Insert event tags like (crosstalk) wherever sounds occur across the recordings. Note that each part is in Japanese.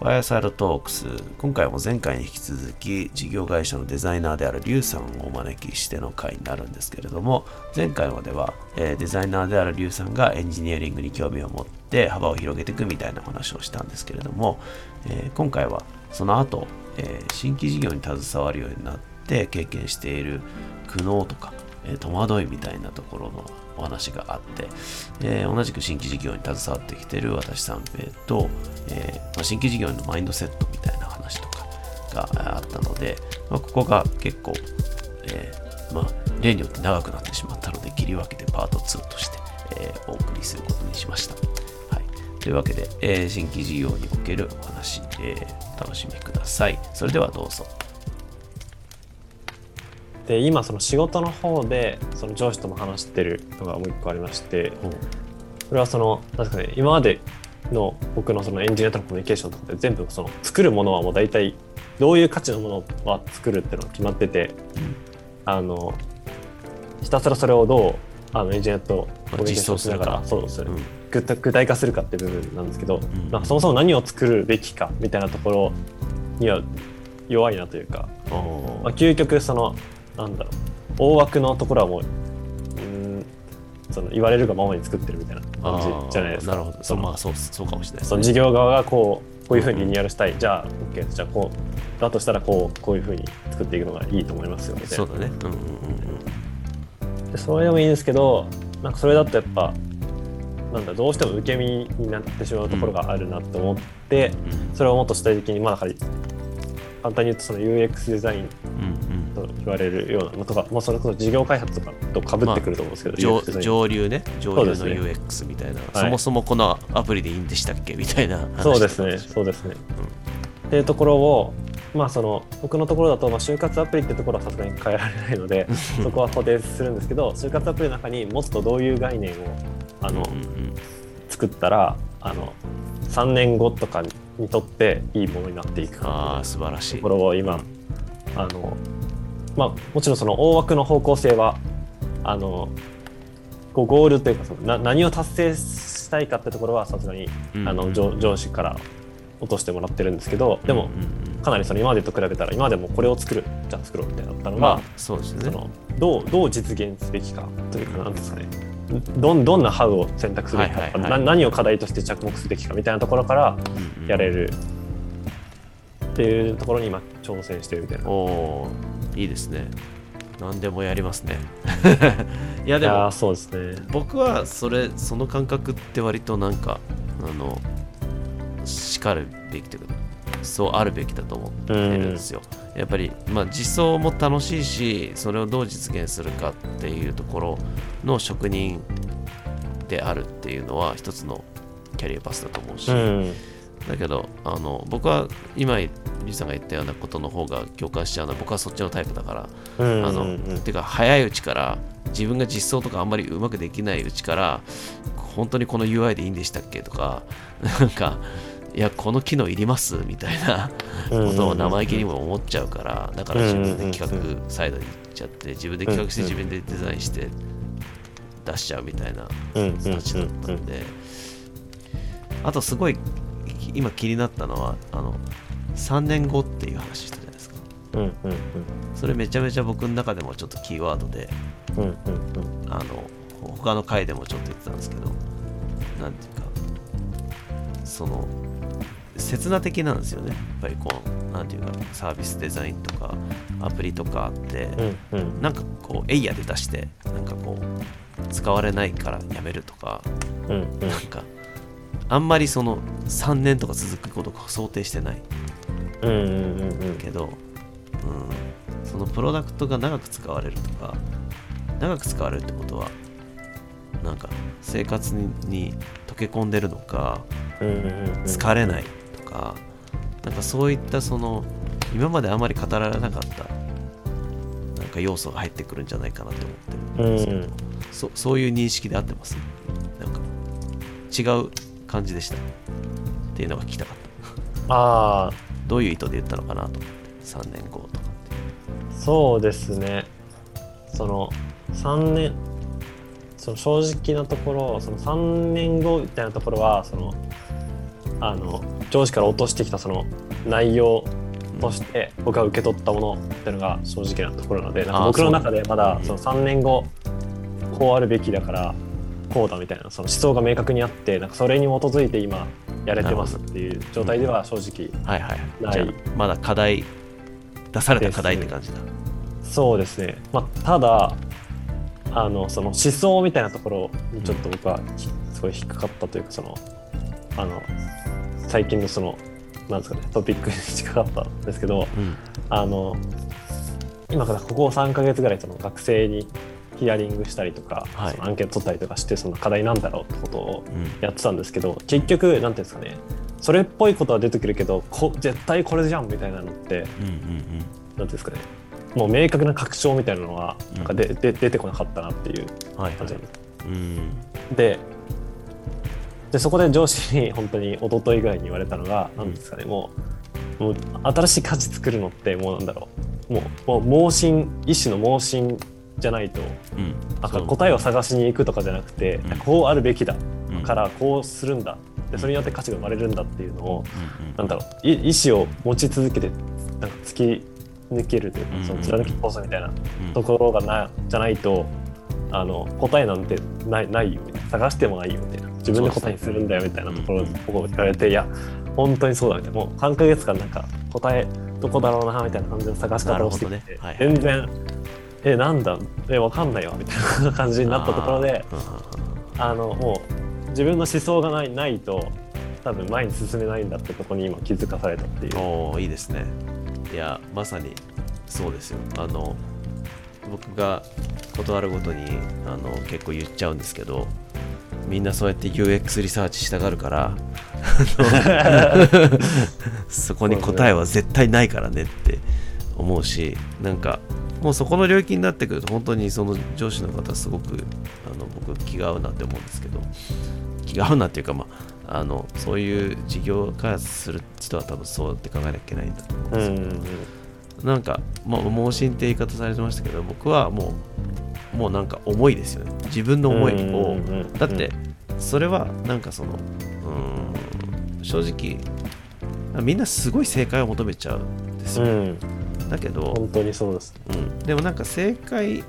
ファイアサイドトークス、今回も前回に引き続き事業会社のデザイナーであるリュウさんをお招きしての回になるんですけれども、前回までは、えー、デザイナーであるリュウさんがエンジニアリングに興味を持って幅を広げていくみたいな話をしたんですけれども、えー、今回はその後、えー、新規事業に携わるようになって経験している苦悩とか、え戸惑いみたいなところのお話があって、え、同じく新規事業に携わってきている私三平と、え、まあ、新規事業のマインドセットみたいな話とかがあったので、まあ、ここが結構、え、まあ、例によって長くなってしまったので切り分けてパート2として、えお送りすることにしました。はい、というわけで、え新規事業におけるお話、えお楽しみください。それではどうぞ。で今その仕事の方でその上司とも話してるのがもう一個ありまして、それはそのなんですかね今までの僕のそのエンジニアとのコミュニケーションとかで全部その作るものはもう大体どういう価値のものは作るっていうのが決まってて、うん、あのひたすらそれをどうあのエンジニアとコミュニケーションしながらそうです、うん、具体化するかっていう部分なんですけど、うん、なんかそもそも何を作るべきかみたいなところには弱いなというか、まあ、究極そのなんだろう。大枠のところはもううんその言われるがままに作ってるみたいな感じじゃないですか。なるほど。そまあそうそうかもしれない、ね、その事業側がこうこういうふうにリニューアルしたい、うん、じゃあ OK じゃあこうだとしたらこうこういうふうに作っていくのがいいと思いますよみたいな。そうだね、うんうんうん、でそれでもいいんですけどなんかそれだとやっぱなんだどうしても受け身になってしまうところがあるなと思って、うん、それをもっと主体的にまあだから簡単に言うとその UX デザインと言われるようなのとか、まあ、それこそ事業開発とかとかぶってくると思うんですけど、まあ、上流ね。上流の UX みたいな。そ、ね,、もそもこのアプリでいいんでしたっけ？みたいなそうですね。そうですね、うん、っていうところをまあその僕のところだと、まあ、就活アプリってところはさすがに変えられないので (laughs) そこは固定するんですけど就活アプリの中にもっとどういう概念をあの、うんうん、作ったらあの3年後とかにとっていいものになっていくあ素晴らしい。ところを今、あのまあ、もちろんその大枠の方向性はあのこうゴールというかそのな何を達成したいかってところはさすがに、うんうん、あの上上司から落としてもらってるんですけどでも、かなりその今までと比べたら今までもこれを作るじゃあ作ろうみたいなったのが、まあ、そうですね、そのどうどう実現すべきかというかなんですかね。どどんなハウを選択するか、はいはいはい、何を課題として着目すべきかみたいなところからやれる。っていうところに今挑戦してるみたいな。おいいですね。何でもやりますね。(laughs) いやでもそうですね僕はそれその感覚って割となんかあのしかるべきというかそうあるべきだと思ってるんですよ。やっぱり、まあ、実装も楽しいしそれをどう実現するかっていうところの職人であるっていうのは一つのキャリアパスだと思うし、うん、だけどあの僕は今リーさんが言ったようなことの方が共感しちゃうのは僕はそっちのタイプだから、うんうんうん、あのてか早いうちから自分が実装とかあんまりうまくできないうちから本当にこの UI でいいんでしたっけとかなんかいやこの機能いります？みたいなことを生意気にも思っちゃうからだから自分で企画サイドに行っちゃって自分で企画して自分でデザインして出しちゃうみたいな形だったんで。あとすごい今気になったのはあの3年後っていう話したじゃないですか、それめちゃめちゃ僕の中でもちょっとキーワードで、あの他の回でもちょっと言ってたんですけどなんていうかその刹那的なんですよね。やっぱりこうなんていうかサービスデザインとかアプリとかあって、うんうん、なんかこうエイヤで出してなんかこう使われないからやめるとか、うんうん、なんかあんまりその3年とか続くことが想定してない、けど、うん、そのプロダクトが長く使われるとか長く使われるってことはなんか生活に溶け込んでるのか、疲れないかなんかそういったその今まであまり語られなかったなんか要素が入ってくるんじゃないかなと思ってるんですけど、うん、そそういう認識で合ってます？なんか違う感じでした。っていうのが聞きたかった。ああどういう意図で言ったのかなと思って。3年後とかってそうですね。その3年その正直なところその3年後みたいなところはそのあの上司から落としてきたその内容として僕が受け取ったものっていうのが正直なところなのでなんか僕の中でまだそその3年後こうあるべきだからこうだみたいなその思想が明確にあってなんかそれに基づいて今やれてますっていう状態では正直はいはいない。じゃあまだ課題出された課題って感じだ。そうですね、まあ、ただあのその思想みたいなところにちょっと僕はひすごい引っかかったというかそのあの最近のそのなんですかねトピックに引っかかったんですけどうん。あの今からここ3ヶ月ぐらいその学生にヒアリングしたりとか、はい。アンケート取ったりとかしてその課題なんだろうってことをうん。やってたんですけど結局なんていうんですかねそれっぽいことは出てくるけどこ絶対これじゃんみたいなのってうんうんなんていうんですかねもう明確な確証みたいなのはなんかで、で出てこなかったなっていううんはいはい。感じなんです、うん。ででそこで上司に本当に一昨日ぐらいに言われたのが何ですかねもうもう新しい価値作るのってもうなんだろう。もうもう盲信一種の盲信じゃないとうん。なんか答えを探しに行くとかじゃなくて、うん。こうあるべきだ。うん。からこうするんだ。でそれによって価値が生まれるんだっていうのをうんうん。なんだろうい意思を持ち続けてなんか突き抜けるというか、うんその貫き通すみたいなうん。ところがなじゃないとあの答えなんてないないよみたいな。探してもないよみたいな。自分で答えにするんだよみたいなところをうんこう言われて、いや本当にそうだみたいな。もう3ヶ月間なんか答えどこだろうなみたいな感じの探し方をしてきて、なるほどね。はい。全然えなんだ？えわかんないわ。みたいな感じになったところであのもう自分の思想がないないと多分前に進めないんだってとこに今気づかされたっていう。おーいいですね。いやまさにそうですよ。あの僕が断るごとにあの結構言っちゃうんですけどみんなそうやって UX リサーチしたがるから (laughs) そこに答えは絶対ないからねって思うしなんかもうそこの領域になってくると本当にその上司の方すごくあの僕気が合うなって思うんですけど気が合うなっていうかまああのそういう事業開発する人は多分そうやって考えなきゃいけないんだと思うんですよ、うんうんうんなんか、まあ、盲信って言い方されてましたけど僕はもうもうなんか思いですよね。自分の思いを。うんうんうんだってそれはなんかそのうーん正直みんなすごい正解を求めちゃうんですよ、うん、だけど、本当にそうです。うん、でもなんか正解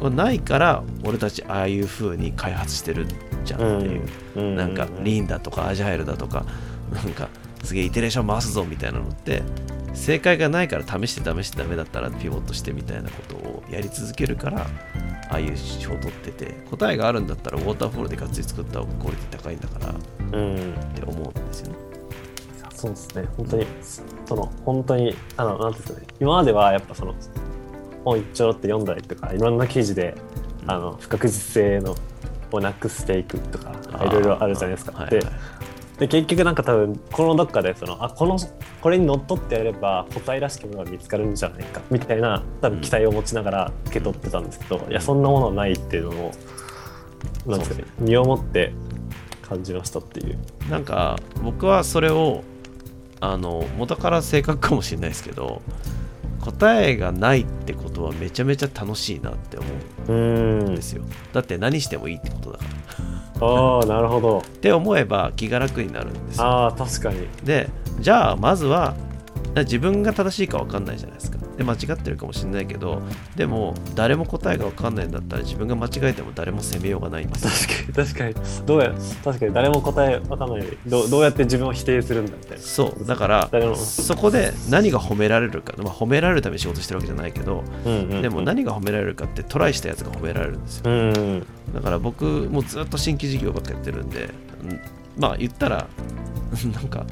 はないから俺たちああいう風に開発してるじゃんっていう、うん。なんかリーンだとかアジャイルだとか。なんかすげえイテレーション回すぞみたいなのって。正解がないから試して試してダメだったらピボットしてみたいなことをやり続けるから。ああいう手法を取ってて。答えがあるんだったらウォーターフォールでがっつり作った方がクオリティ高いんだから。っうん、て思うんですよね。そうですね。本当に、その、本当に、あの、なんていうんですかね。今まではやっぱその、本一丁って読んだりとか、いろんな記事で、あの、不確実性のをなくしていくとか、いろいろあるじゃないですか。ではいはいで、結局なんか多分、このどっかで、その、あ、この、これにのっとってやれば、答えらしきものが見つかるんじゃないか、みたいな、多分期待を持ちながら受け取ってたんですけど、いや、そんなものはないっていうのを、なんですかね、身をもって感じましたっていう。なんか僕はそれをあの元から正確かもしれないですけど答えがないってことはめちゃめちゃ楽しいなって思ううんんですよ。だって何してもいいってことだから。ああなるほど。(laughs) って思えば気が楽になるんですよ。ああ確かに。でじゃあまずは自分が正しいか分かんないじゃないですか。で間違ってるかもしれないけどでも誰も答えが分かんないんだったら自分が間違えても誰も責めようがないんです。よ確かに確かに。どうや確かに誰も答えわかんないよりどうどうやって自分を否定するんだみたいな。そうだからそこで何が褒められるか、まあ、褒められるために仕事してるわけじゃないけどうんうんうん。でも何が褒められるかってトライしたやつが褒められるんですよ。うんうんだから僕もずっと新規事業ばっかやってるんでうんまあ言ったら (laughs) なんかた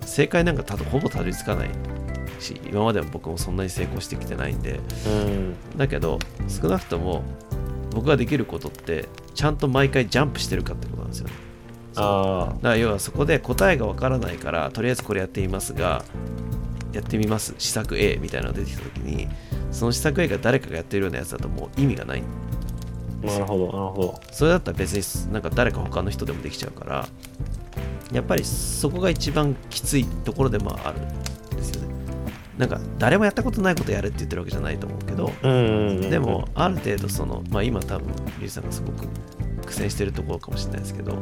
正解なんかたほぼたどり着かないし今までは僕もそんなに成功してきてないんで。うん。だけど少なくとも僕ができることってちゃんと毎回ジャンプしてるかってことなんですよね。あだから要はそこで答えがわからないからとりあえずこれやってみますがやってみます。試作 A みたいなのが出てきた時にその試作 A が誰かがやってるようなやつだともう意味がない。あなるほどなるほど。それだったら別になんか誰か他の人でもできちゃうからやっぱりそこが一番きついところでもあるんですよね。なんか誰もやったことないことやれって言ってるわけじゃないと思うけどうんうんうんでもある程度そのまあ今多分リュウさんがすごく苦戦してるところかもしれないですけど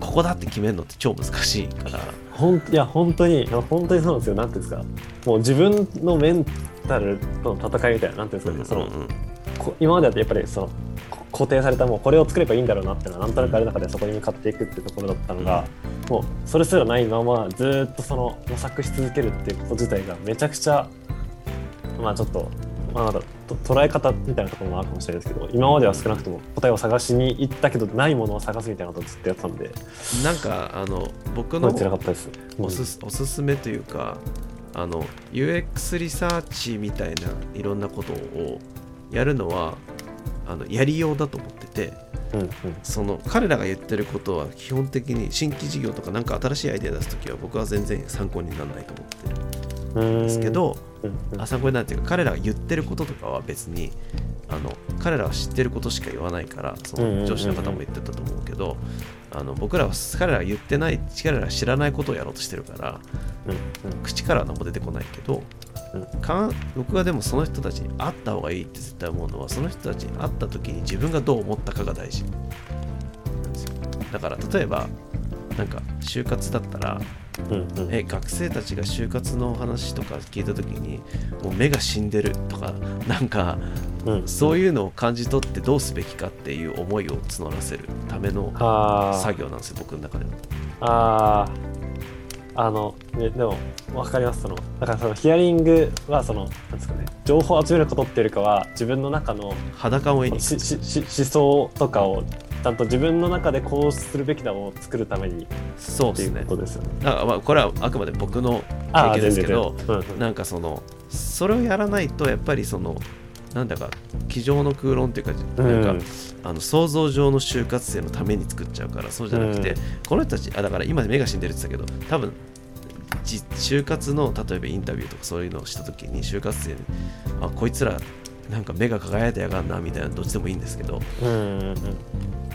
こここだって決めるのって超難しいから。ほんいや本当に本当にそうなんですよ。なんていうんですか。もう自分のメンタルとの戦いみたいななんていうんですかね、そのこ今までだとやっぱりそのこ固定されたもうこれを作ればいいんだろうなってのはなんとなくある中でそこに向かっていくってところだったのが、もうそれすらないままずーっとその模索し続けるっていうこと自体がめちゃくちゃまあちょっと。まあ、捉え方みたいなところもあるかもしれないですけど今までは少なくとも答えを探しに行ったけどないものを探すみたいなことをずっとやってたんで。なんかあの僕す。のすおすすめというかあの UX リサーチみたいないろんなことをやるのはあのやりようだと思っててうんうん。その彼らが言ってることは基本的に新規事業とかなんか新しいアイデア出すときは僕は全然参考にならないと思ってるんですけど、うん。うんあ参考になるっていうか彼らが言ってることとかは別にあの彼らは知ってることしか言わないからその上司の方も言ってたと思うけどあの僕らは彼らが言ってない彼らが知らないことをやろうとしてるからうんうん。口からは何も出てこないけど、うんかん僕はでもその人たちに会った方がいいって絶対思うのはその人たちに会った時に自分がどう思ったかが大事。なんですよ。だから例えばなんか就活だったらうんうん。え学生たちが就活の話とか聞いた時にもう目が死んでるとかなんかうんそういうのを感じ取ってどうすべきかっていう思いを募らせるための作業なんですよ僕の中では。あーあの、ね、でも分かります。そのだからそのヒアリングはそのなんですかね情報を集めることっていうよりかは自分の中の裸を絵に。ししし思想とかをちゃんと自分の中でこうするべきだを作るためにそうですねことですよね。だからまあこれはあくまで僕のあ経験ですけどうん。なんかそのそれをやらないとやっぱりそのなんだか机上の空論っていうかうん。なんか、あの想像上の就活生のために作っちゃうからそうじゃなくて、うん。この人たちあだから今目が死んでるって言ってたけど多分じ就活の例えばインタビューとかそういうのをした時に就活生にあこいつらなんか目が輝いてやがんなみたいなどっちでもいいんですけどうんうんうん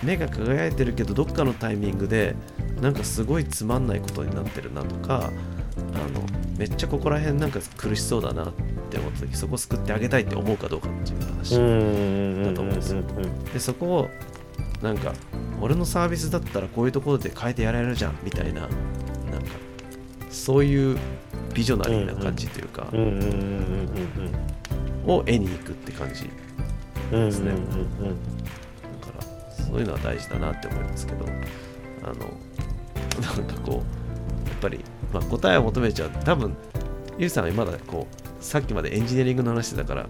目が輝いてるけどどっかのタイミングでなんかすごいつまんないことになってるなとかあのめっちゃここら辺なんか苦しそうだなって思った時そこ救ってあげたいって思うかどうかっていう話、うんうんだと思うんですようん。でそこをなんか俺のサービスだったらこういうところで変えてやられるじゃんみたいななんかそういうビジョナリーな感じというか、うんうんうんうんを絵に行くって感じうんうんですね。うんうんうんだからそういうのは大事だなって思いますけどあのなんかこうやっぱり、まあ、答えを求めちゃう。多分ゆうさんはまだこうさっきまでエンジニアリングの話してたからや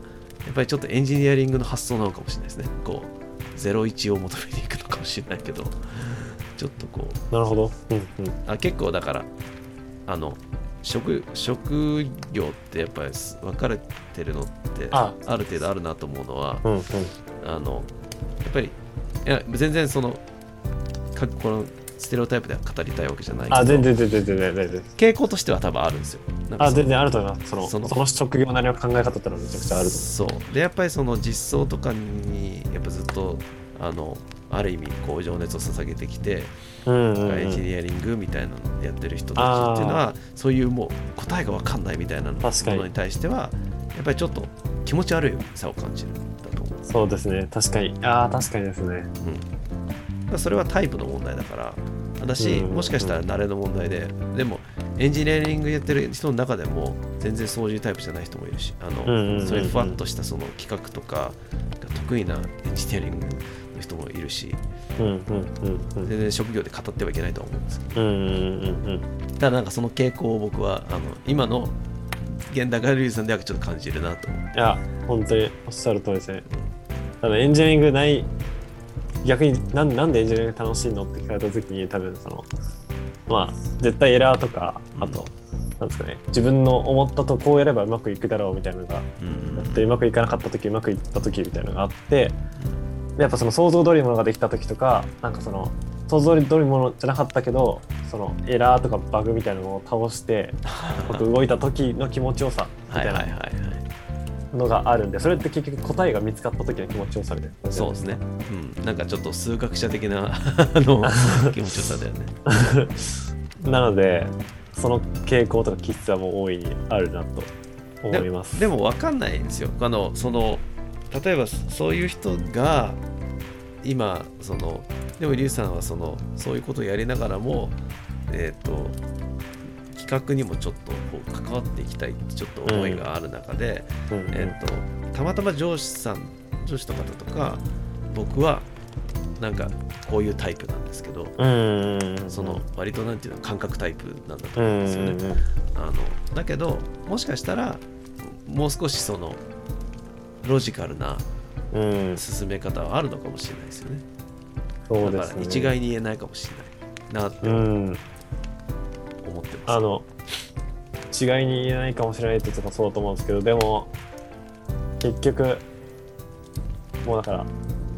っぱりちょっとエンジニアリングの発想なのかもしれないですね。こう01を求めに行くのかもしれないけどちょっとこう。なるほど。うん。うん。あ結構だからあの職職業ってやっぱりす分かれてるのってあ。ある程度あるなと思うのはうんうん。あのやっぱりいや全然そのかこのステレオタイプでは語りたいわけじゃないけどあ全然全然全然全然。傾向としては多分あるんですよあ全然あると思います。そのそのその職業なりの考え方ってのはめちゃくちゃあるとそうでやっぱりその実装とかにやっぱずっとあのある意味こう情熱を捧げてきて、思う。うんうんうんエンジニアリングみたいなのやってる人たちっていうのはそういうもう答えが分かんないみたいなものに対してはやっぱりちょっと気持ち悪いさを感じるそうですね。確かに。ああ確かにですね。うんまあ、それはタイプの問題だから私うんもしかしたら慣れの問題ででもエンジニアリングやってる人の中でも全然そういうタイプじゃない人もいるしあの、そういうふわっとしたその企画とかが得意なエンジニアリングの人もいるしうんうんうんうん全然職業で語ってはいけないとは思うんですけどうんうんうんうん。ただなんかその傾向を僕はあの今の現代ガルリーさんではちょっと感じるなといや本当におっしゃる通りですね。多分エンジニアリングない逆になんなんでエンジニアリング楽しいのって聞かれた時に多分そのまあ絶対エラーとかあと、なんですかね自分の思ったとこうやればうまくいくだろうみたいなのがうん。あってうまくいかなかった時うまくいった時みたいなのがあってでやっぱその想像通りのものができた時とかなんかその想像通りのものじゃなかったけどそのエラーとかバグみたいなのを倒して (laughs) 僕動いた時の気持ちよさみたいな。はいはいはいはいのがあるんでそれって結局答えが見つかった時の気持ちよさみたいなそうですね、うん、なんかちょっと数学者的な (laughs) あの気持ちよさだよね。(laughs) なのでその傾向とか気質はもう大いにあるなと思います。でも分かんないんですよ。あのその例えばそういう人が今そのでもリュウさんはそのそういうことをやりながらもえっ、と企画にもちょっとこう関わっていきたいってちょっと思いがある中で、うん。うん。えっとたまたま上司さん上司の方とか僕はなんかこういうタイプなんですけど、うん。うんうんその割となんていうの感覚タイプなんだとう思うんですよね。んうん。あのだけどもしかしたらもう少しそのロジカルなうん。うん進め方はあるのかもしれないですよね。だからそうですね。一概に言えないかもしれないなってうん思ってます。あの違いに言えないかもしれないって言ってもそうだと思うんですけどでも結局もうだから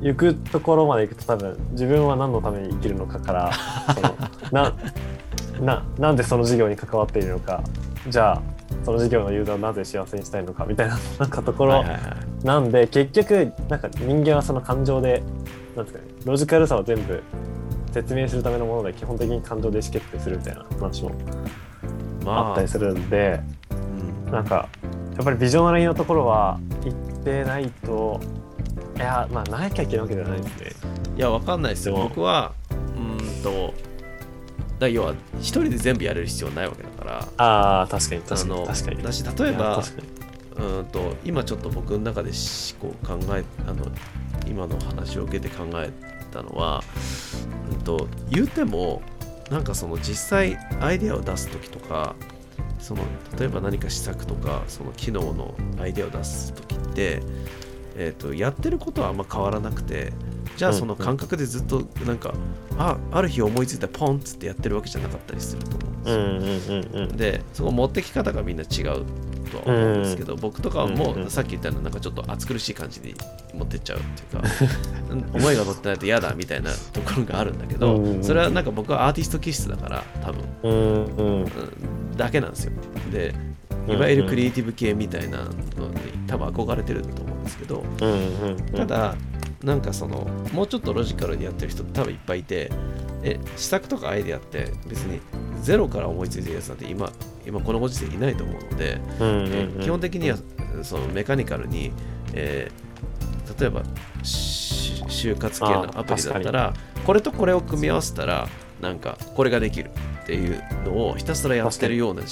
行くところまで行くと多分自分は何のために生きるのかからその (laughs) なななんでその事業に関わっているのかじゃあその事業のユーザーをなぜ幸せにしたいのかみたいな (laughs) なんかところ、なんで結局なんか人間はその感情でなんですかねロジカルさを全部説明するためのもので基本的に感情で意思決定するみたいな話もまあ。あったりするんで、うん。なんかやっぱりビジョナリーのところは行ってないといやまあなきゃいけないわけじゃないで。すね。いやわかんないですよ。僕はうーんとだ要は一人で全部やれる必要ないわけだから。ああ確かに確かに確かに。だし例えば確かに。うーんと今ちょっと僕の中でしこう考えあの今の話を受けて考えたのは、うん、と言うてもなんかその実際アイデアを出す時とかその例えば何か施策とかその機能のアイデアを出す時って、えー、とやってることはあんま変わらなくてじゃあうんその感覚でずっとなんか、あある日思いついたらポンっつってやってるわけじゃなかったりすると思うんですよ。うんうんうんうん。でその持ってき方がみんな違うとは思うん。ですけど、僕とかはもうんうん。うさっき言ったようななんかちょっと暑苦しい感じに持ってっちゃうっていうかうん (laughs) 思いが乗ってないと嫌だみたいなところがあるんだけど、うん。うんうんそれはなんか僕はアーティスト気質だから多分、うんうん。うん。だけなんですよ。でいわゆるクリエイティブ系みたいなのに多分憧れてると思うんですけどうんうんうん。ただなんかそのもうちょっとロジカルにやってる人多分いっぱいいてえ施策とかアイデアって別にゼロから思いついてるやつなんて今今このご時世いないと思うので、うんうんえうん基本的にはそのメカニカルに、えー例えばし就活系のアプリだったらこれとこれを組み合わせたらなんかこれができるっていうのをひたすらやってるような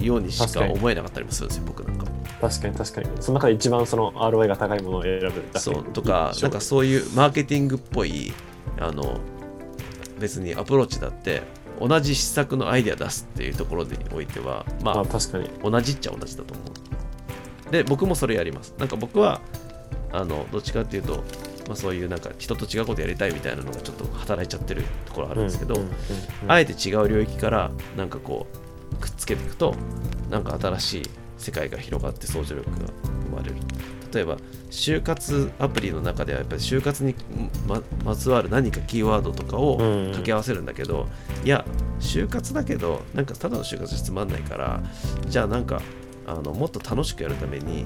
ようにしか思えなかったりもするんですよ僕なんか。確かに確かに。その中で一番その ROI が高いものを選ぶそうとかなんかそういうマーケティングっぽいあの別にアプローチだって同じ施策のアイデア出すっていうところにおいてはまあまあ確かに。同じっちゃ同じだと思う。で僕もそれやります。なんか僕はあのどっちかっていうと、まあ、そういうなんか人と違うことやりたいみたいなのがちょっと働いちゃってるところあるんですけど、あえて違う領域からなんかこうくっつけていくとなんか新しい世界が広がって想像力が生まれる例えば就活アプリの中ではやっぱり就活にままつわる何かキーワードとかを掛け合わせるんだけど、いや就活だけどなんかただの就活じゃつまんないからじゃあなんかあのもっと楽しくやるために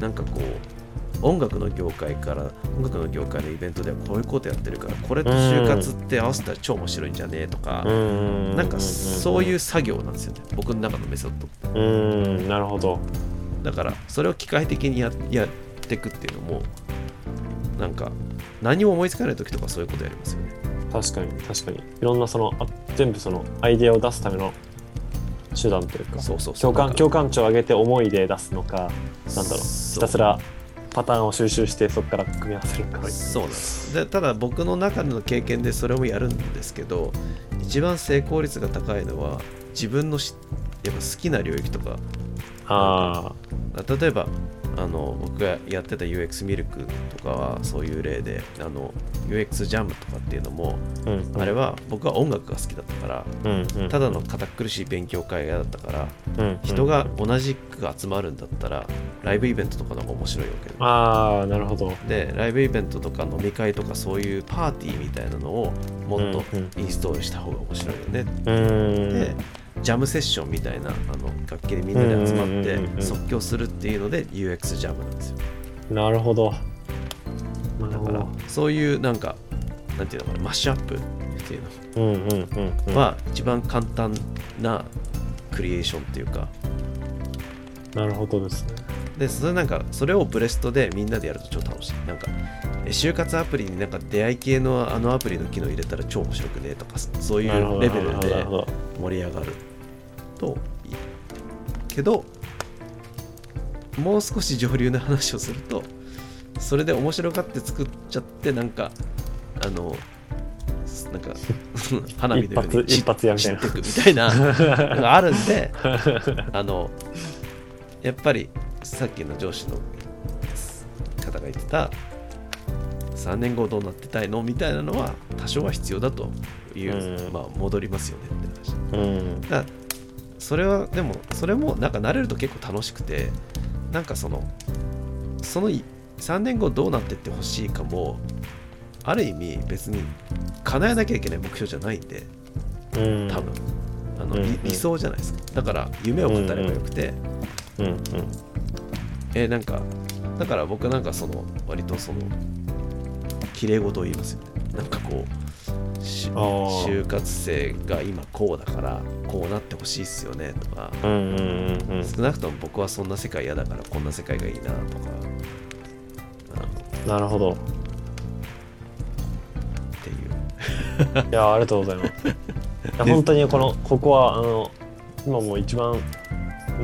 なんかこう音楽の業界から音楽の業界のイベントではこういうことやってるからこれと就活って合わせたら超面白いんじゃねえとか、うん。なんかそういうう作業なんですよね。僕の中のメソッドうん。なるほど。だからそれを機械的にややっていくっていうのもなんか何も思いつかない時とかそういうことやりますよね。確かに確かに。いろんなそのあ全部そのアイデアを出すための手段というかそうそうそう。共感共感値を上げて思いで出すのかなんだろう。ひたすらパターンを収集してそこから組み合わせるのか。そうなんです。でただ僕の中での経験でそれもやるんですけど一番成功率が高いのは自分のしやっぱ好きな領域とかあ例えばあの僕がやってた UX ミルクとかはそういう例であの UX ジャムとかっていうのも、あ、うんうん。あれは僕は音楽が好きだったからうんうん。ただの堅苦しい勉強会だったからうんうん。人が同じく集まるんだったらライブイベントとかの方が面白いわけでああなるほど。でライブイベントとか飲み会とかそういうパーティーみたいなのをもっとうんうん。インストールした方が面白いよね。うーん。でジャムセッションみたいなあの楽器でみんなで集まって即興するっていうので UX ジャムなんですよ。なるほど。だからそういうなんかなんていうのかなマッシュアップっていううんうんうんうん。のは一番簡単なクリエーションっていうか。なるほどですね。でそれなんかそれをブレストでみんなでやると超楽しい。なんかえ就活アプリになんか出会い系のあのアプリの機能入れたら超面白くねとかそういうレベルなるでほど盛り上がる。といいけどもう少し上流な話をするとそれで面白がって作っちゃってなんかあのなんか (laughs) 花火のように一発やみたいくみたいなのがあるんで (laughs) あのやっぱりさっきの上司の方が言ってた3年後どうなってたいの？みたいなのは多少は必要だという、うん。まあ戻りますよねって話うん。だそれはでもそれもなんか慣れると結構楽しくてなんかそのそのい3年後どうなってってほしいかもある意味別に叶えなきゃいけない目標じゃないんでうん。多分。あの、うん。理理想じゃないですか。だから夢を語ればよくて、うんうん。えなんかだから僕なんかその割とその綺麗事を言いますよね。なんかこう就活生が今こうだからこうなってほしいっすよねとか。うんうんうんうん。少なくとも僕はそんな世界嫌だからこんな世界がいいなとか。なるほど。っていう。いやありがとうございます。(laughs) いや本当にこのここはあの今もう一番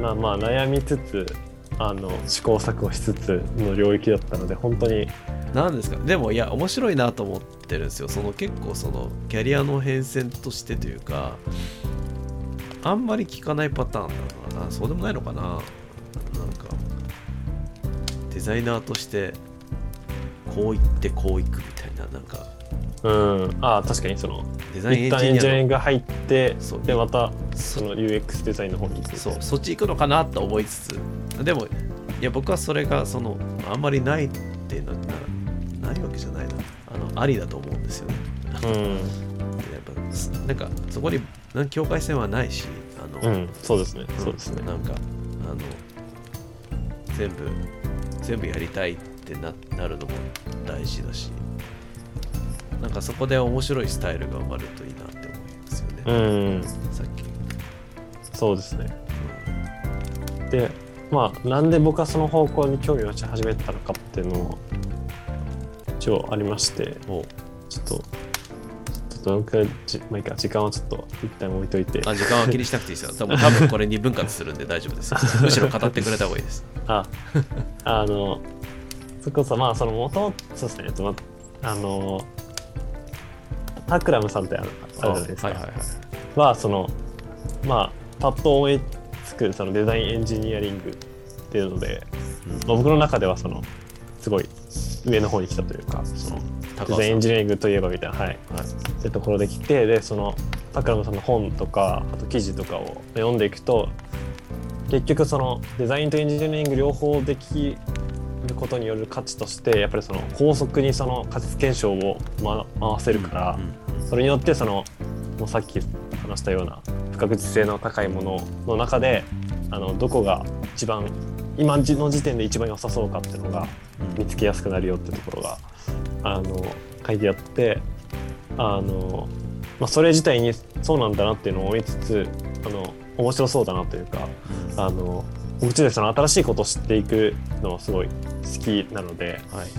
まあまあ悩みつつあの試行錯誤しつつの領域だったので本当になんですか？でもいや面白いなと思ってるんですよ。その結構そのキャリアの変遷としてというかあんまり聞かないパターンなのかな。そうでもないのかな。なんかデザイナーとしてこう言ってこういくみたいな。なんかうん。ああ確かにそのデザインエンジニアリンジニアのグが入ってでまたそその UX デザインの方に行くそうそっち行くのかなと思いつつ。でもいや僕はそれがそのあんまりないっていうのはなないわけじゃないな。あのありだと思うんですよね。うん。(laughs) やっぱすなんかそこに境界線はないしあの、うんそうですね。そうですね。なんかあの全部全部やりたいってななるのも大事だしなんかそこで面白いスタイルが生まれるといいなって思いますよね、うん。さっき、そうですね。でまあなんで僕はその方向に興味を持ち始めたのかっていうのも一応ありましてもうちょっとちょっとどのくらいじまあいいか時間はちょっと一旦置いといて。あ時間は気にしなくていいですよ。多 (laughs) 分多分これ2分割するんで大丈夫です。よ (laughs) むしろ語ってくれた方がいいです。(laughs) ああのそれこそまあその元々そうですね。えっとまあのタクラムさんってあるじゃないですか、はいはいはい。はそのまあパッと思いつくそのデザインエンジニアリングっていうので、うん。まあ僕の中ではそのすごい上の方に来たというかそのデザインエンジニアリングといえばみたいなはい。はい。っていうところで来てでそのタクラムさんの本とかあと記事とかを読んでいくと結局そのデザインとエンジニアリング両方できることによる価値としてやっぱりその高速にその仮説検証を、ま、回せるから、うん。それによってそのもうさっき話したような不確実性の高いものの中であのどこが一番今の時点で一番良さそうかっていうのが見つけやすくなるよってところがあの書いてあってあの、まあ、それ自体にそうなんだなっていうのを思いつつあの面白そうだなというかあの僕自身その新しいことを知っていくのすごい好きなのではいはい。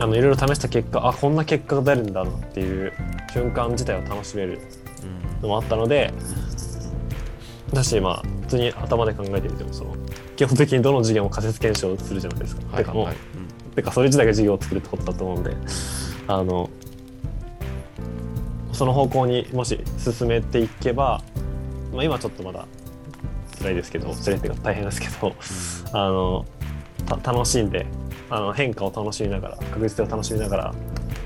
あのいろいろ試した結果あこんな結果が出るんだなっていう瞬間自体を楽しめるうんのもあったのでだしまあ普通に頭で考えてみてもその基本的にどの授業も仮説検証するじゃないですか。はいてかもうはいてかそれ自体が授業を作るってことだと思うんであのその方向にもし進めていけば、まあ、今ちょっとまだ辛いですけど辛いっていうか大変ですけどあのた楽しんであの変化を楽しみながら確実性を楽しみながら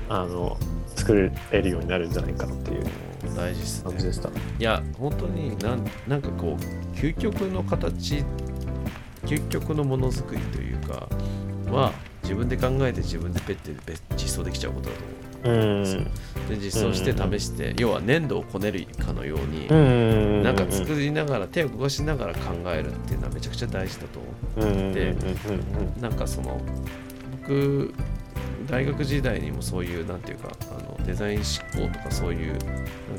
あの作れるようになるんじゃないかなっていう。うん大事ですね。でした。いや本当になんなんかこう究極の形究極のものづくりというかは自分で考えて自分でペッてペッ実装できちゃうことだと思う。うん。で実装して試して、要は粘土をこねるかのように、うん。なんか作りながら手を動かしながら考えるっていうのはめちゃくちゃ大事だと思ううん。でうん。うん。なんかその僕大学時代にもそういうなんていうかあのデザイン思考とかそういう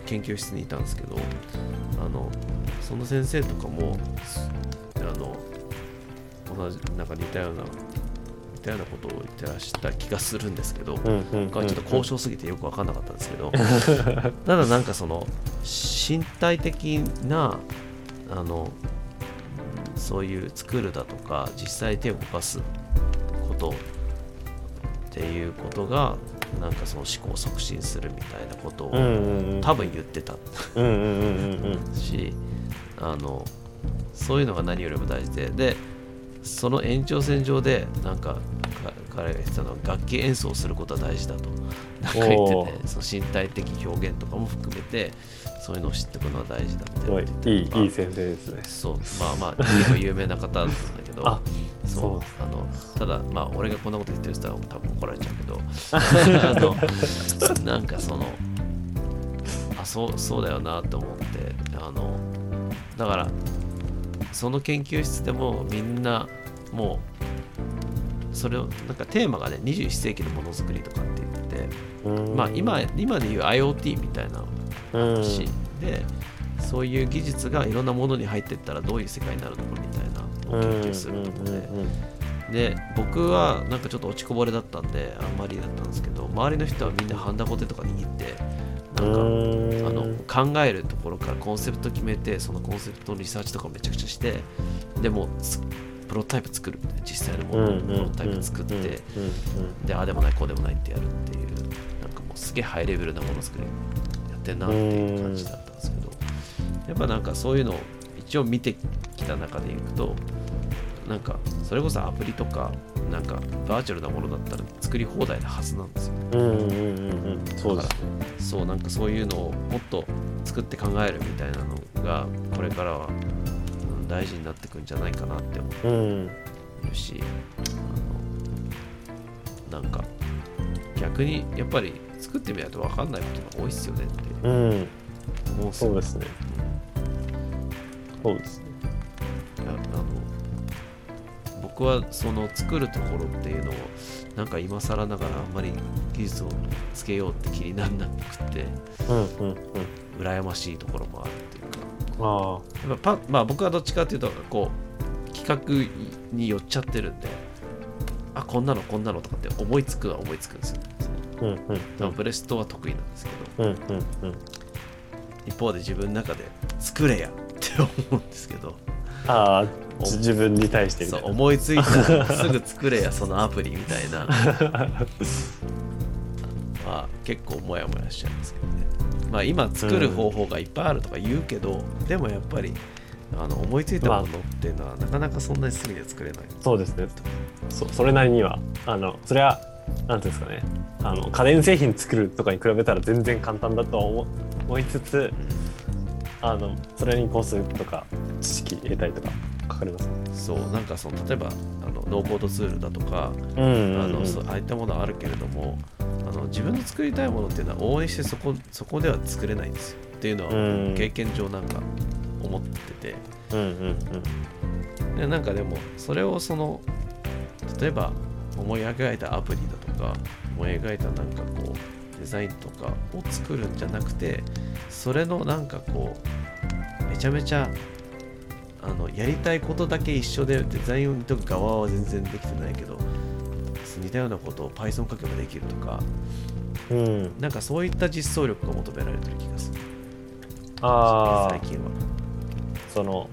研究室にいたんですけどあのその先生とかもあの同じなんか似たような似たようなことを言ってらした気がするんですけど、うんうんうん。僕はちょっと交渉すぎてよく分かんなかったんですけど (laughs) ただなんかその身体的なあのそういう作るだとか実際手を動かすことっていうことがなんかその思考を促進するみたいなことを多分言ってた。しあのそういうのが何よりも大事で。でその延長線上でなんかか彼が言ってたのは楽器演奏することは大事だと。なんか言っててその身体的表現とかも含めてそういうのを知っておくのは大事だっていいいいい先生ですね。そう。まあまあ結構有名な方なんだけど (laughs) あそう。あのただまあ俺がこんなこと言ってる人は多分怒られちゃうけど (laughs) あのなんかそのあそうそうだよなと思ってあのだからその研究室でもみんなもうそれをなんかテーマがね21世紀のものづくりとかって言ってまあ今今でいう IoT みたいなうん。話で、そういう技術がいろんなものに入っていったらどういう世界になるのかみたいなのを研究するところで、で僕はなんかちょっと落ちこぼれだったんであんまりだったんですけど周りの人はみんなハンダコテとか握ってなんかあの考えるところからコンセプト決めてそのコンセプトのリサーチとかめちゃくちゃしてでもつプロトタイプ作る実際のもののプロトタイプ作ってでああでもないこうでもないってやるっていうなんかもうすげえハイレベルなものづくり。やってんなっていう感じだったんですけど。やっぱなんかそういうのを一応見てきた中でいくとなんかそれこそアプリとかなんかバーチャルなものだったら作り放題なはずなんですよ。うんうんうんうんうん。そうなんかそういうのをもっと作って考えるみたいなのがこれからはうん大事になってくんじゃないかなって思ってうん。あのなんか逆にやっぱり作ってみないと分かんないことが多いっすよねって。うん。思うそうですね。そうですね。いやあの僕はその作るところっていうのをなんか今更ながらあんまり技術をつけようって気にならなくてうんうんうん。羨ましいところもあるっていうか。あやっぱパまあ僕はどっちかっていうとこう企画に寄っちゃってるんであこんなのこんなのとかって思いつくは思いつくんですようんうんまあブレストは得意なんですけど。うんうんうん一方で自分の中で作れやって思うんですけど。ああじ自分に対してそいうな思いついたらすぐ作れやそのアプリみたいな。(laughs) まあ結構モヤモヤしちゃうんですけどね。まあ今作る方法がいっぱいあるとか言うけど、でもやっぱりあの思いついたものっていうのはなかなかそんなにすぐには作れない。そうですね。そそれなりにはあのそれはなんていうんですかね。あの家電製品作るとかに比べたら全然簡単だとは思思いつつあのそれにコースとか知識入れたりとかかかりますね。そうなんかその例えばあのノーコードツールだとか、うんあのそうああいったものはあるけれどもあの自分の作りたいものっていうのは応援してそこそこでは作れないんですよ。っていうのうんは経験上なんか思ってて。うんうん。でなんかでもそれをその例えば思い描いたアプリだとか思い描いたなんかこうデザインとかを作るんじゃなくてそれのなんかこうめちゃめちゃあのやりたいことだけ一緒でデザインを見とく側は全然できてないけど似たようなことを Python 書けばできるとかうん。うんなんかそういった実装力が求められてる気がする。ああ最近は。その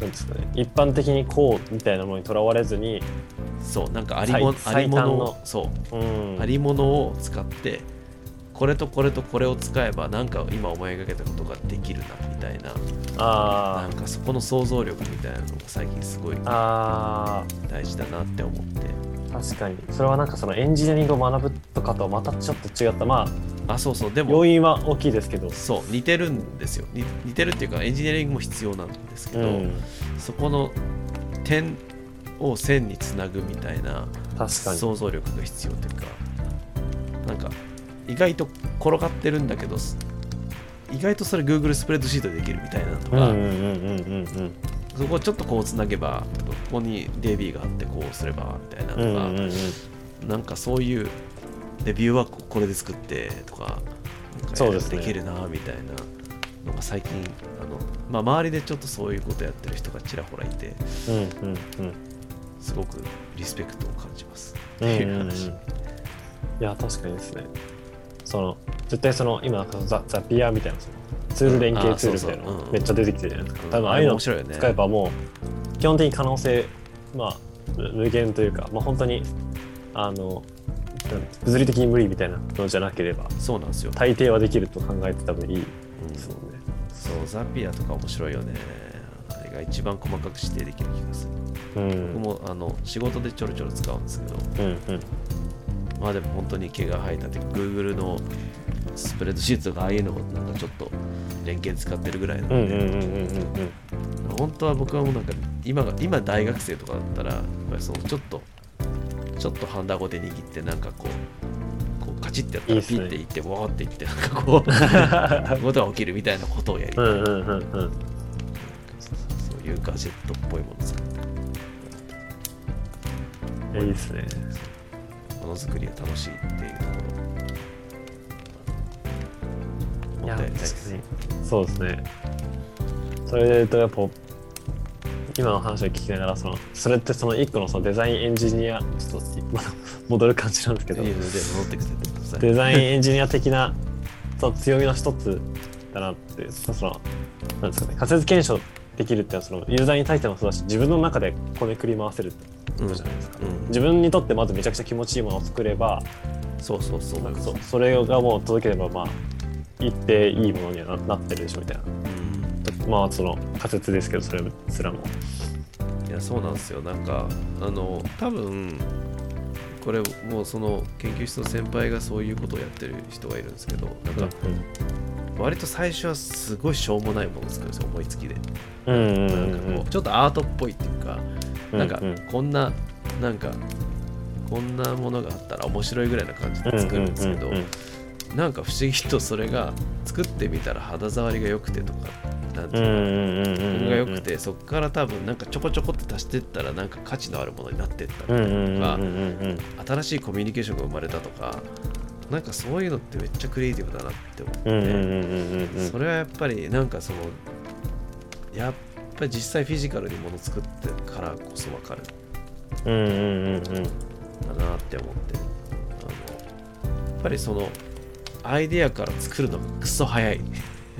なんですかね。一般的にこうみたいなものにとらわれずにそうなんかありも最ありものをそう。うん。ありものを使ってこれとこれとこれを使えばなんか今思いがけたことができるなみたいな。なあんかそこの想像力みたいなのが最近すごい大事だなって思って。ー確かに。それはなんかそのエンジニアリングを学ぶとかとはまたちょっと違った。まああそうそうでも。要因は大きいですけど。そう似てるんですよ。に似てるっていうかエンジニアリングも必要なんですけど、うん。そこの点を線につなぐみたいな想像力が必要というかなんか意外と転がってるんだけど意外とそれ Google スプレッドシートでできるみたいなのとか、そこをちょっとこうつなげばここに DB があってこうすればみたいなうんうんとか、うんうん。なんかそういうレビューはこれで作ってとかそうですね。できるなみたいなのが最近あの、まあ、周りでちょっとそういうことやってる人がちらほらいてうんうんうん。すごくリスペクトを感じます。うんっていう話、いや確かにですね。その絶対その今ザザピアみたいなそのツール連携ツールみたいなのめっちゃ出てきてるじゃないですか、うん多分ああいうの使えばもう基本的に可能性まあ無無限というか、まあ、本当にあの物理的に無理みたいなのじゃなければそうなんですよ、大抵はできると考えて多分いい。うん。ですもんね。そうザピアとか面白いよね。あれが一番細かく指定できる気がする。うん。僕もあの仕事でちょろちょろ使うんですけど。うんうん。まあでも本当に毛が生えたって Google のスプレッドシーツとかああいうのもなんかちょっと連携使ってるぐらいなうんので、うんうんうんうんうん。本当は僕はもうなんか今が今大学生とかだったらやっぱりそのちょっとちょっとハンダゴで握ってなんかこうこうカチッてやったらピッていってわーっていってなんかこう (laughs) ことが起きるみたいなことをやりたい、うんうんうんうんそういうガジェットっぽいものを使っていいですね。ものづくりが楽しいっていうところいやそうですね。それで言うとやっぱ今の話を聞きながらそのそれってその一個のそのデザインエンジニアちょっと戻る感じなんですけど。デザインエンジニア的なその強みの一つだなってそのなんですかね仮説検証できるっていうのはそのユーザーに対してもそうだし自分の中でこねくり回せるってことじゃないですか、うん。自分にとってまずめちゃくちゃ気持ちいいものを作ればそうそうそう。そうそれがもう届ければまあ一定いいものにはななってるでしょみたいな。うんまあその仮説ですけどそれすらも。いやそうなんですよ。なんかあの多分これもうその研究室の先輩がそういうことをやってる人がいるんですけどなんか割と最初はすごいしょうもないものを作るんですよ思いつきでなんかこうちょっとアートっぽいっていうかなんかうん。こんななんかこんなものがあったら面白いぐらいな感じで作るんですけどなんか不思議とそれが作ってみたら肌触りが良くてとかなんていうが良くてそこから多分なんかちょこちょこって足してったらなんか価値のあるものになってったうんりとか新しいコミュニケーションが生まれたとかなんかそういうのってめっちゃクリエイティブだなって思って、それはやっぱりなんかそのやっぱり実際フィジカルにもの作ってからこそ分かる。うんうんうんうん。んだなって思って。あのやっぱりそのアイデアから作るのがクソ早い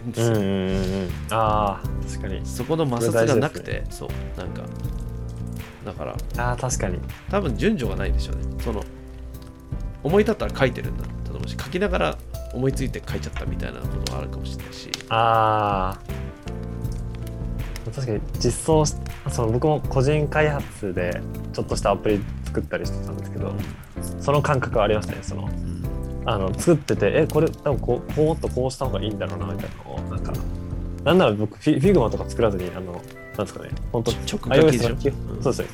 んですよ、うんうんうんうん。ああ確かに。そこの摩擦がなくて、そうなんか。だから。ああ確かに。多分順序がないんでしょうね。その思い立ったら書いてるんだ。と思うし書きながら思いついて書いちゃったみたいなこともあるかもしれないし。ああ確かに。実装しその僕も個人開発でちょっとしたアプリ作ったりしてたんですけどその感覚はありましたねそのあの作っててえこれ多分こうこうもっとこうした方がいいんだろうなみたいなのをなんかなんなら僕フィ Figma とか作らずにあのなんですかね本当直書きでしょ？うん。そうですね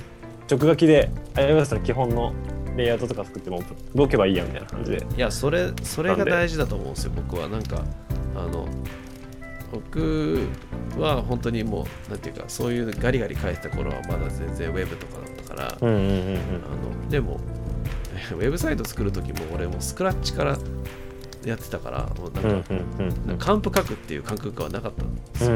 直書きで iOS の基本のレイアウトとか作っても動けばいいやみたいな感じで。いやそれそれが大事だと思うんですよ僕は。なんかあの僕は本当にもうなんていうかそういうガリガリ書いてた頃はまだ全然ウェブとかだったから、うんうんうんうん。あのでも (laughs) ウェブサイト作る時も俺もうスクラッチからやってたからもうなんか、なんかカンプ書くっていう感覚はなかったんですよ、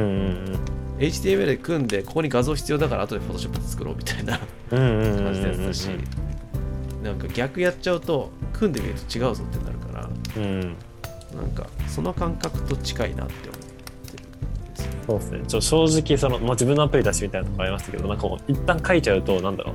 HTML で組んでここに画像必要だから後で Photoshop で作ろうみたいな感じでやってたしなんか逆やっちゃうと組んでみると違うぞってなるからうん。なんかその感覚と近いなって思ってるんですよね。そうですね。ちょ正直その、まあ、自分のアプリ出しみたいなとこありましたけどなんかもう一旦書いちゃうとなんだろう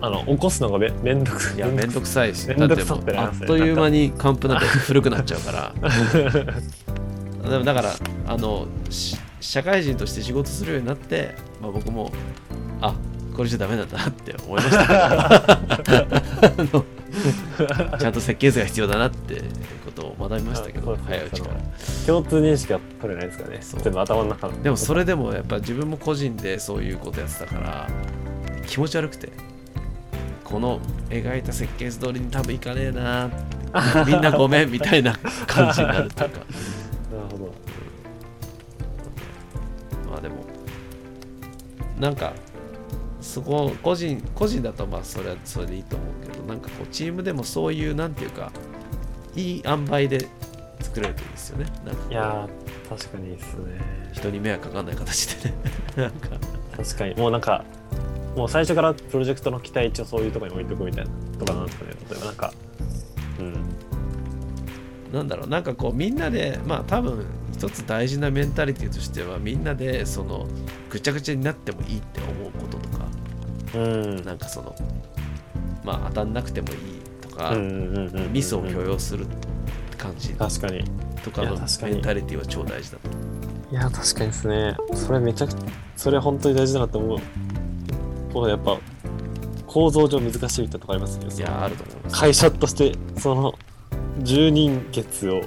あの起こすのがめめんどくい。やめんどくさいし。めんどくさだってあっという間にカンプなんか古くなっちゃうから。(laughs) でもだからあのし社会人として仕事するようになって、まあ、僕もあこれじゃダメなんだなって思いました。(laughs) ちゃんと設計図が必要だなってことを学びましたけど早いうちから。共通認識は取れないですからね。全部頭の中の。でもそれでもやっぱ自分も個人でそういうことやってたから気持ち悪くてこの描いた設計図通りに多分いかねえな。(laughs) みんなごめんみたいな (laughs) 感じになるというか。なるほど。まあでもなんかそこ個人個人だとまあそれはそれでいいと思うけどなんかこうチームでもそういうなんていうかいい塩梅で作れるといいですよね。なんかいやー確かにですね。人に迷惑かかんない形でね。(laughs) なんか。確かに。もうなんかもう最初からプロジェクトの期待値をそういうところに置いとくみたいなとかなんですかね。例えばなんかうん。なんだろう。なんかこうみんなでまあ多分一つ大事なメンタリティとしてはみんなでそのぐちゃぐちゃになってもいいって思うこととかうん。なんかそのまあ当たんなくてもいいとか、ミスを許容する感じ確かに。とかのメンタリティは超大事だと。いや確かにですね。それめちゃくちゃそれ本当に大事だなって思うこうやっぱ構造上難しいみたいなとこありますね。いやあると思います。会社としてその10人月を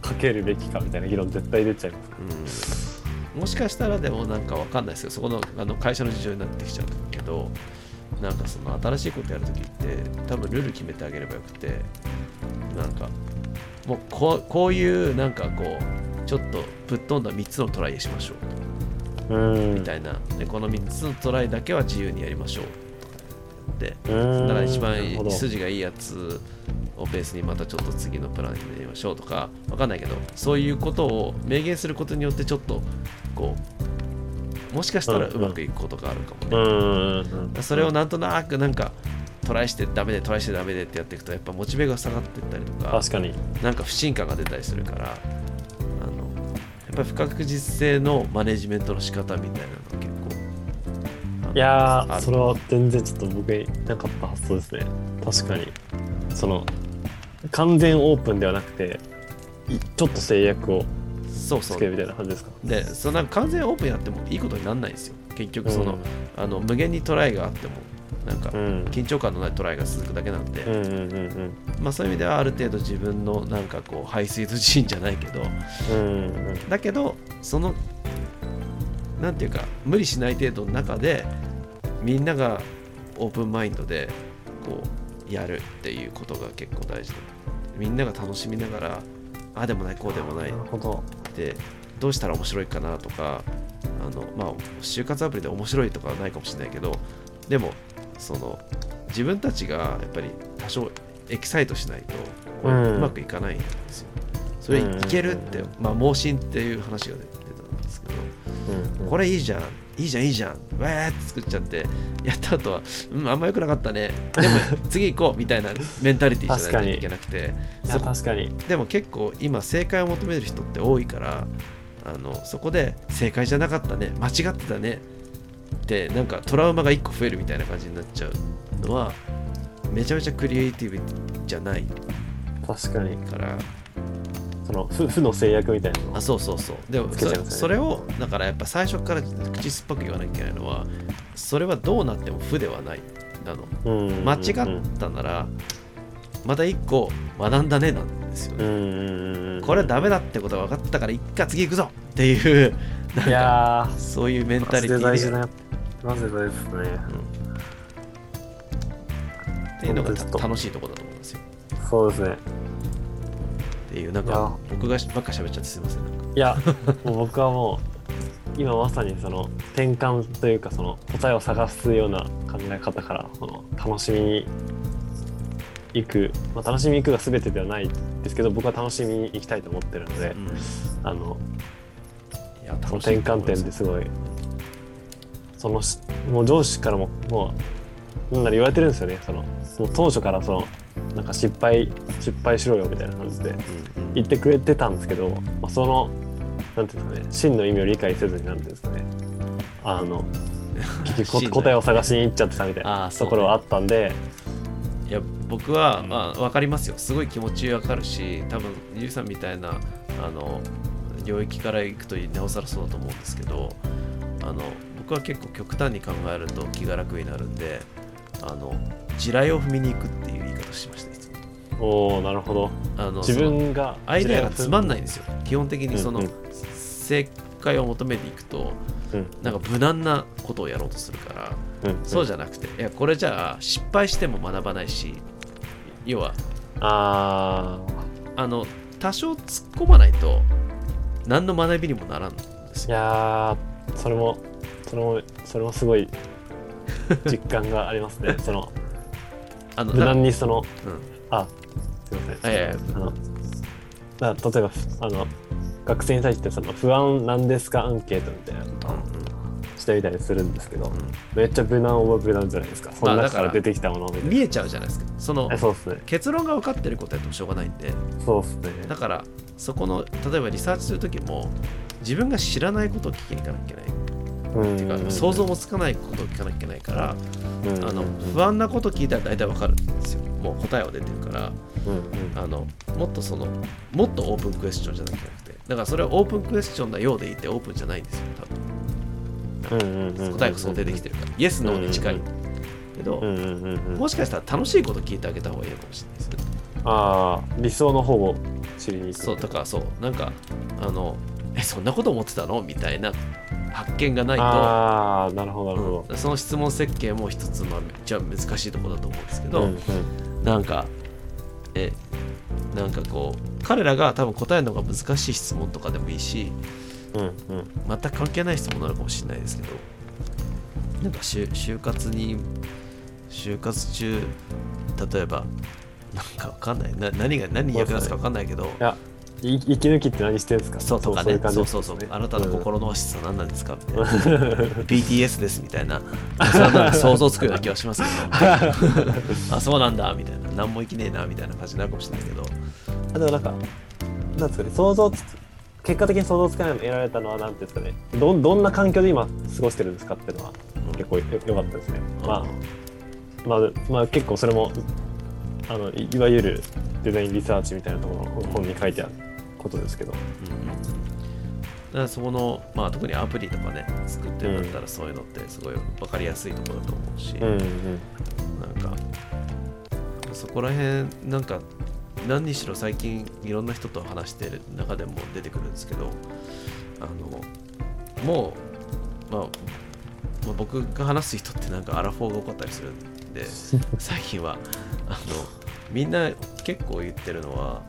かけるべきかみたいな議論絶対出ちゃいます。うん。もしかしたらでもなんかわかんないですけどそこのあの会社の事情になってきちゃうけどなんかその新しいことやるときって多分ルール決めてあげればよくてなんかもうこうこういうなんかこうちょっとぶっ飛んだ3つのトライしましょう。うんみたいな。でこの3つのトライだけは自由にやりましょう。とかでうん。だから一番筋がいいやつをベースにまたちょっと次のプランにやりましょうとかわかんないけどそういうことを明言することによってちょっとこうもしかしたらうまくいくことがあるかもね、うんそれをなんとなくなんかトライしてダメでトライしてダメでってやっていくとやっぱモチベが下がっていったりとか確かに。なんか不信感が出たりするからっぱり不確実性のマネジメントの仕方みたいなのが結構いやーそれは全然ちょっと僕になかった発想ですね。確かに。その完全オープンではなくていちょっと制約をそうそう。つけるみたいな感じですか？でそのなんか完全オープンやってもいいことにならないんですよ。結局その,、あの無限にトライがあってもなんかうん。緊張感のないトライが続くだけなんで、うんうんうんまあ、そういう意味ではある程度自分のなんかこう排水自信じゃないけど。うんうんうん。だけどそのなんていうか無理しない程度の中でみんながオープンマインドでこうやるっていうことが結構大事だ。みんなが楽しみながらああでもないこうでもない。なるほど。でどうしたら面白いかなとかあのまあ就活アプリで面白いとかはないかもしれないけどでもその自分たちがやっぱり多少エキサイトしないとうん。うまくいかないんですよ。それいけるって、まあ盲信っていう話が出てたんですけどうん。うんこれいいじゃんいいじゃんいいじゃんわーって作っちゃってやった後はうんあんま良くなかったね。でも (laughs) 次行こうみたいなメンタリティじゃないといけなくて。確かに。でも結構今正解を求める人って多いからあのそこで正解じゃなかったね間違ってたねってなんかトラウマが1個増えるみたいな感じになっちゃうのはめちゃめちゃクリエイティブじゃない。確かに。から。その負負の制約みたいなのあそうそうそう。でもそね。それをだからやっぱ最初から口酸っぱく言わなきゃいけないのはそれはどうなっても負ではないなの。うんうんうん。間違ったならまた1個学んだねなんですよね。うんうんうんうん。これダメだってことが分かったから一回次行くぞっていういかやー。そういうメンタリティで。で大事なマジで大事ですね。っていうのが楽しいところだと思うんですよ。そうですね。っていうなんか僕がばっか喋っちゃってすいません。いやもう僕はもう今まさにその転換というかその答えを探すような考え方からその楽しみに行く、まあ、楽しみに行くが全てではないですけど僕は楽しみに行きたいと思ってるので、うん。あのいやその転換点です。ごいそのしもう上司からももうなんなら言われてるんですよね。そのもう当初からそのなんか失敗失敗しろよみたいな感じで言ってくれてたんですけど、まあ、そのなんていうんですかね真の意味を理解せずになんていうんですかね。あの (laughs) 答えを探しに行っちゃってたみたいなところはあったんで。いや僕は、うんまあ、分かりますよ。すごい気持ち分かるし多分ゆうさんみたいなあの領域から行くとなおさらそうだと思うんですけどあの僕は結構極端に考えると気が楽になるんであの地雷を踏みに行くっていう言い方をしましたいつも。おおなるほど。あの自分がアイデアがつまんないんですよ。基本的にその、うんうん。正解を求めていくとうん。なんか無難なことをやろうとするからうん。そうじゃなくていやこれじゃあ失敗しても学ばないし要はああの多少突っ込まないと何の学びにもならんいやーそれもそれもそれもすごい実感がありますね。(laughs) その無あのだ難にそのうん。あすいません。いやいや。あのだ例えばあの学生に対してその不安なんですかアンケートみたいなうんしてみたりするんですけど、めっちゃ無難オブ無難じゃないですかそのまあ中から出てきたものみたいな、見えちゃうじゃないですかそのそうすね結論が分かってることやってもしょうがないんでそうですねだからそこの例えばリサーチする時も自分が知らないことを聞きに行かなきゃいけないうんっていうか想像もつかないことを聞かなきゃいけないからうんあの不安なこと聞いたら大体わかるんですよもう答えは出てるからうんうんあのもっとそのもっとオープンクエスチョンじゃなきゃいけなくてだからそれはオープンクエスチョンなようでいてオープンじゃないんですよ多分答えが想定できてるからイエスノーに近いけどもしかしたら楽しいこと聞いてあげた方がいいのかもしれないですねああ理想の方を知りに行くそうだかそうなんかあのえそんなこと思ってたのみたいな発見がないとあなるほどなるほうんその質問設計も一つまあめっちゃ難しいところだと思うんですけど、ど、うんうんなんかえなんかこう彼らが多分答えるのが難しい質問とかでもいいしうんうん。全く関係ない質問なのかもしれないですけど。なんか就就活に就活中例えばなんかわかんない。な何が何に役立つかわかんないけど。いやい息抜きって何してんですか？そうとかね。そうそうそうそうあなたの心の質は何なんですか？みたいな。BTS ですみたいな。それはなんか想像つくような気はしますけど。(laughs) あそうなんだ。みたいな。何も生きねえな。みたいな感じになるかもしれないけど。あでもなんかなんですかね。想像つく結果的に想像つかないの得られたのは何ていうんですかね。どどんな環境で今過ごしてるんですかっていうのは結構よよかったですね、まあまあ、まあ結構それもあのいいわゆるデザインリサーチみたいなところの本に書いてあることですけど。うんうん。だからそこの、まあ、特にアプリとかね作ってるんだったらそういうのってすごい分かりやすいところだと思うし、うんうん。なんかそこら辺なんか何にしろ最近いろんな人と話してる中でも出てくるんですけどあのもう、まあ、まあ僕が話す人ってなんかアラフォーが多かったりするんで (laughs) 最近はあのみんな結構言ってるのは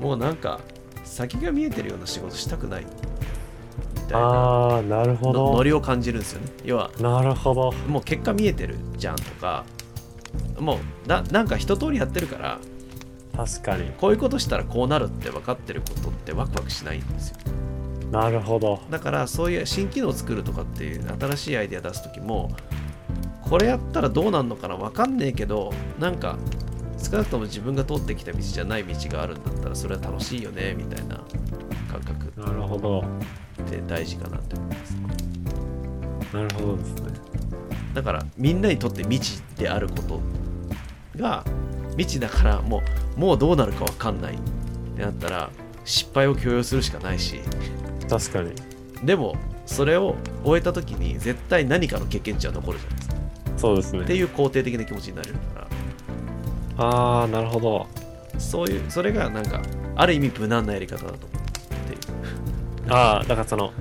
もうなんか先が見えてるような仕事したくないみたいなああなるほど。のノリを感じるんですよね。要はなるほど。もう結果見えてるじゃんとかもうななんか一通りやってるから確かに。こういうことしたらこうなるって分かってることってワクワクしないんですよ。なるほど。だからそういう新機能を作るとかっていう新しいアイデア出す時もこれやったらどうなんのかな分かんねえけどなんか少なくとも自分が通ってきた道じゃない道があるんだったらそれは楽しいよねみたいな感覚。なるほど。って大事かなって思いますなるほどですね。だからみんなにとって未知であることが未知だからもうもうどうなるか分かんないってなったら失敗を許容するしかないし。確かに。でもそれを終えた時に絶対何かの経験値は残るじゃないですか。そうですね。っていう肯定的な気持ちになれるから。ああなるほど。そういうそれがなんかある意味無難なやり方だと思うっていうああだからその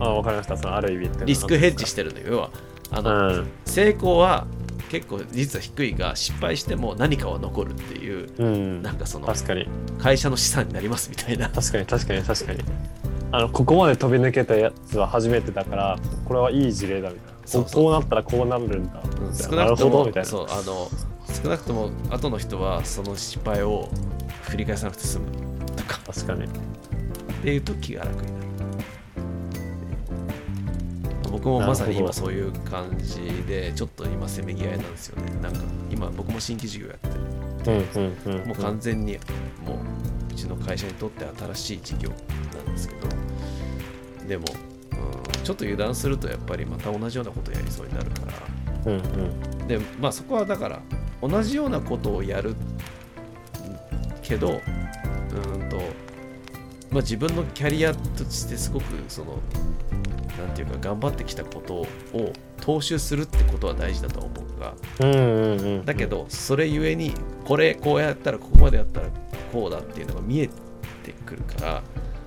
ああ分かりました。そのある意味ってリスクヘッジしてるのよ要は。あの、うん。成功は結構実は低いが失敗しても何かは残るっていううん。なんかその確かに。会社の資産になりますみたいな。確かに確かに確かに。あのここまで飛び抜けたやつは初めてだからこれはいい事例だみたいな。そうここうなったらこうなるんだ。うん少なくともほどみたいな。そうあの少なくとも後の人はその失敗を繰り返さなくて済む。とか。確かに。っていうと気が楽になる僕もまさに今そういう感じでちょっと今せめぎ合いなんですよね。なんか今僕も新規事業やってるもう完全にもううちの会社にとって新しい事業なんですけど。でも、うん、ちょっと油断するとやっぱりまた同じようなことやりそうになるから。うんうん。でまあそこはだから同じようなことをやるけどうーんと、まあ、自分のキャリアとしてすごくそのなんていうか頑張ってきたことを踏襲するってことは大事だとは思うがうんだけどそれゆえにこれこうやったらここまでやったらこうだっていうのが見えてくるから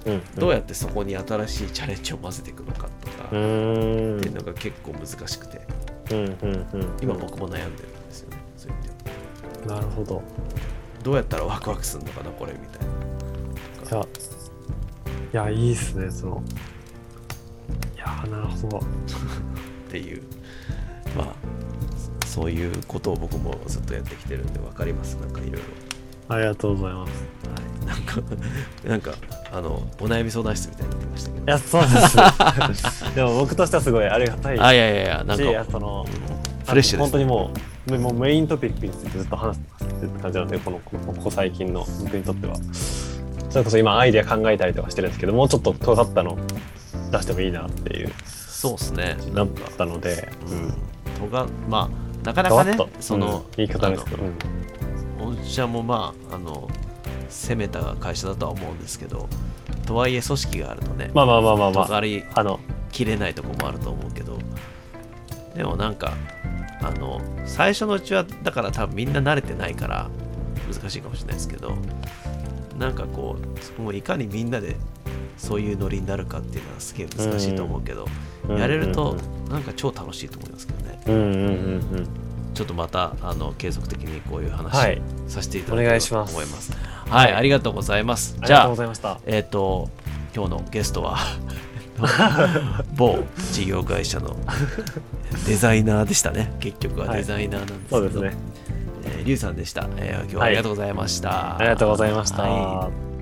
うん。どうやってそこに新しいチャレンジを混ぜていくのかとかうっていうのが結構難しくて。うんうんうん今僕も悩んでるんですよねそういう意味ではなるほど。どうやったらワクワクするのかなこれみたいな。いやいいっすねそのいやなるほど。(laughs) っていう。まあそういうことを僕もずっとやってきてるんで分かります。なんかいろいろ。ありがとうございます。はい、なんか (laughs) なんかあのお悩み相談室みたいになってましたけど。いやそうです。(laughs) でも僕としてはすごいありがたいあいやいやいやなんか。そのフレッシュです。本当にもうもうメイントピックについてずっと話してますって感じなのでこのこここ最近の僕にとっては。それこそ今アイデア考えたりとかしてるんですけどもうちょっと尖ったの出してもいいなっていう。そうですね。なったので、とがまあなかなかねその、うん。言い方ですけど、うん。御社もまああの攻めた会社だとは思うんですけどとはいえ組織があるとねまあまあまあまあまあ。あのきれないとこもあると思うけどでもなんかあの最初のうちはだから多分みんな慣れてないから難しいかもしれないですけどなんかこうもういかにみんなでそういうノリになるかっていうのはすげえ難しいと思うけど、うん。やれるとうんなんか超楽しいと思いますけどね。うんうんうんうん。ちょっとまたあの継続的にこういう話はい。させていただきたいお願いします。と思います。はい、ありがとうございます。ありがとうじゃあございました。えっ、と、今日のゲストは、(laughs) 某事業会社のデザイナーでしたね。結局はデザイナーなんですけど、そうですね。えーリュウさんでした、えー今日はありがとうございました。ありがとうございました、はい